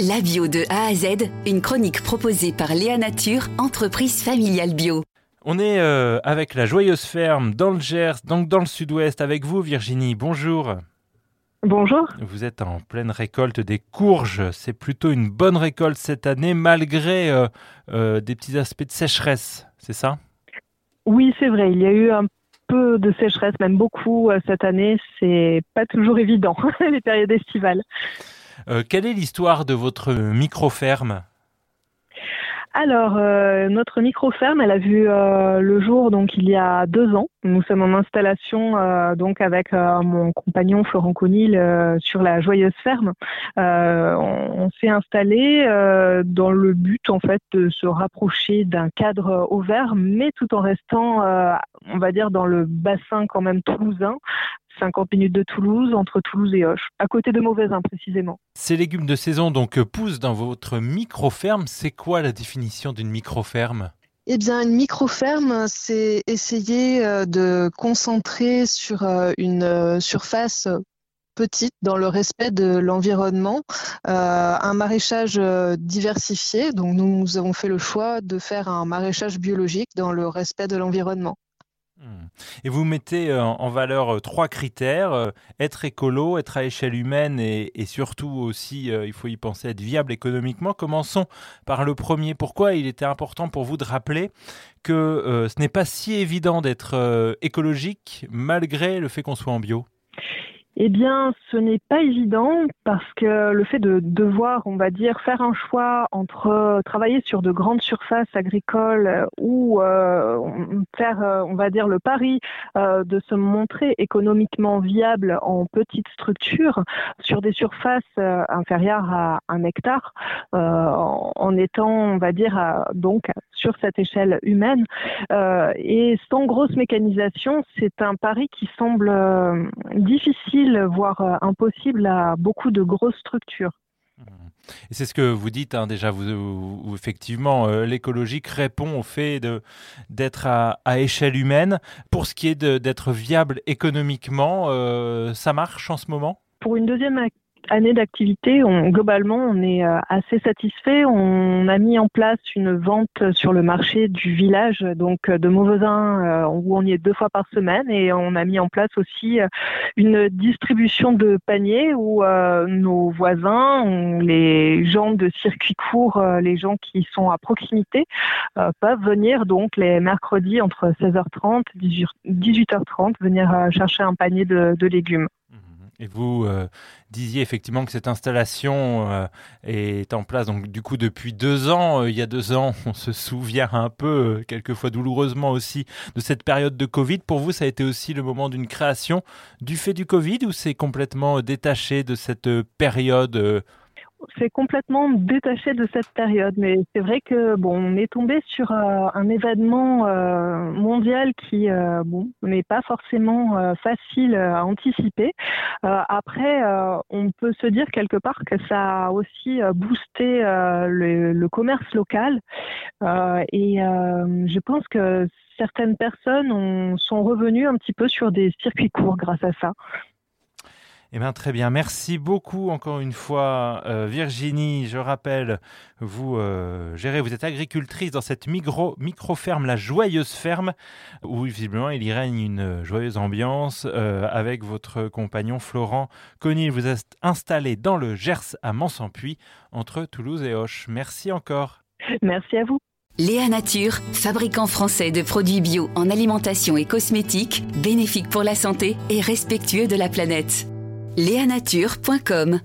La bio de A à Z, une chronique proposée par Léa Nature, entreprise familiale bio. On est euh, avec la Joyeuse Ferme dans le Gers, donc dans le sud-ouest, avec vous Virginie. Bonjour. Bonjour. Vous êtes en pleine récolte des courges. C'est plutôt une bonne récolte cette année, malgré euh, euh, des petits aspects de sécheresse, c'est ça? Oui, c'est vrai. Il y a eu un peu de sécheresse, même beaucoup cette année. C'est pas toujours évident, les périodes estivales. Euh, quelle est l'histoire de votre micro-ferme? Alors, euh, notre micro-ferme, elle a vu euh, le jour donc il y a deux ans. Nous sommes en installation donc avec mon compagnon Florent Conil sur la joyeuse ferme. on, s'est installé dans le but en fait de se rapprocher d'un cadre au vert, mais tout en restant, on va dire, dans le bassin quand même toulousain, 50 minutes de Toulouse, entre Toulouse et Hoche, à côté de Mauvaisin précisément. Ces légumes de saison donc poussent dans votre micro-ferme. C'est quoi la définition d'une micro-ferme? Eh bien, une micro-ferme, c'est essayer euh, de concentrer sur euh, une euh, surface petite dans le respect de l'environnement, un maraîchage diversifié. Donc nous, nous avons fait le choix de faire un maraîchage biologique dans le respect de l'environnement. Et vous mettez euh, en valeur euh, trois critères, euh, être écolo, être à échelle humaine et, surtout aussi, il faut y penser, être viable économiquement. Commençons par le premier. Pourquoi il était important pour vous de rappeler que ce n'est pas si évident d'être écologique malgré le fait qu'on soit en bio? Eh bien, ce n'est pas évident parce que le fait de devoir, on va dire, faire un choix entre travailler sur de grandes surfaces agricoles ou euh, faire, euh, on va dire, le pari euh, de se montrer économiquement viable en petite structure sur des surfaces inférieures à un hectare, en étant, on va dire, donc sur cette échelle humaine. et sans grosse mécanisation, c'est un pari qui semble difficile voire euh, impossible à beaucoup de grosses structures. Et c'est ce que vous dites hein, déjà, vous, effectivement, euh, l'écologique répond au fait d'être à, échelle humaine. Pour ce qui est d'être viable économiquement, euh, ça marche en ce moment? Pour une deuxième année d'activité, on, globalement, on est euh, assez satisfait. On a mis en place une vente sur le marché du village, donc de Mauvaisin, euh, où on y est deux fois par semaine, et on a mis en place aussi euh, une distribution de paniers où nos voisins, les gens de circuit court, les gens qui sont à proximité, peuvent venir donc les mercredis entre 16h30 et 18h30 venir chercher un panier de légumes. Et vous euh, disiez effectivement que cette installation euh, est en place donc du coup depuis deux ans. Euh, il y a deux ans, on se souvient un peu, quelquefois douloureusement aussi, de cette période de Covid. Pour vous, ça a été aussi le moment d'une création du fait du Covid ou c'est complètement détaché de cette période c'est complètement détaché de cette période, mais c'est vrai que bon, on est tombé sur euh, un événement euh, mondial qui euh, bon n'est pas forcément facile à anticiper. après, on peut se dire quelque part que ça a aussi boosté le, commerce local, et je pense que certaines personnes ont, sont revenues un petit peu sur des circuits courts grâce à ça. Eh bien, très bien. Merci beaucoup encore une fois, euh, Virginie. Je rappelle, vous euh, gérez, vous êtes agricultrice dans cette micro, micro-ferme, la Joyeuse Ferme, où visiblement il y règne une joyeuse ambiance euh, avec votre compagnon Florent Conil. Vous êtes installé dans le Gers à Mansampuy, entre Toulouse et Hoche. Merci encore. Merci à vous. Léa Nature, fabricant français de produits bio en alimentation et cosmétiques, bénéfique pour la santé et respectueux de la planète. Léanature.com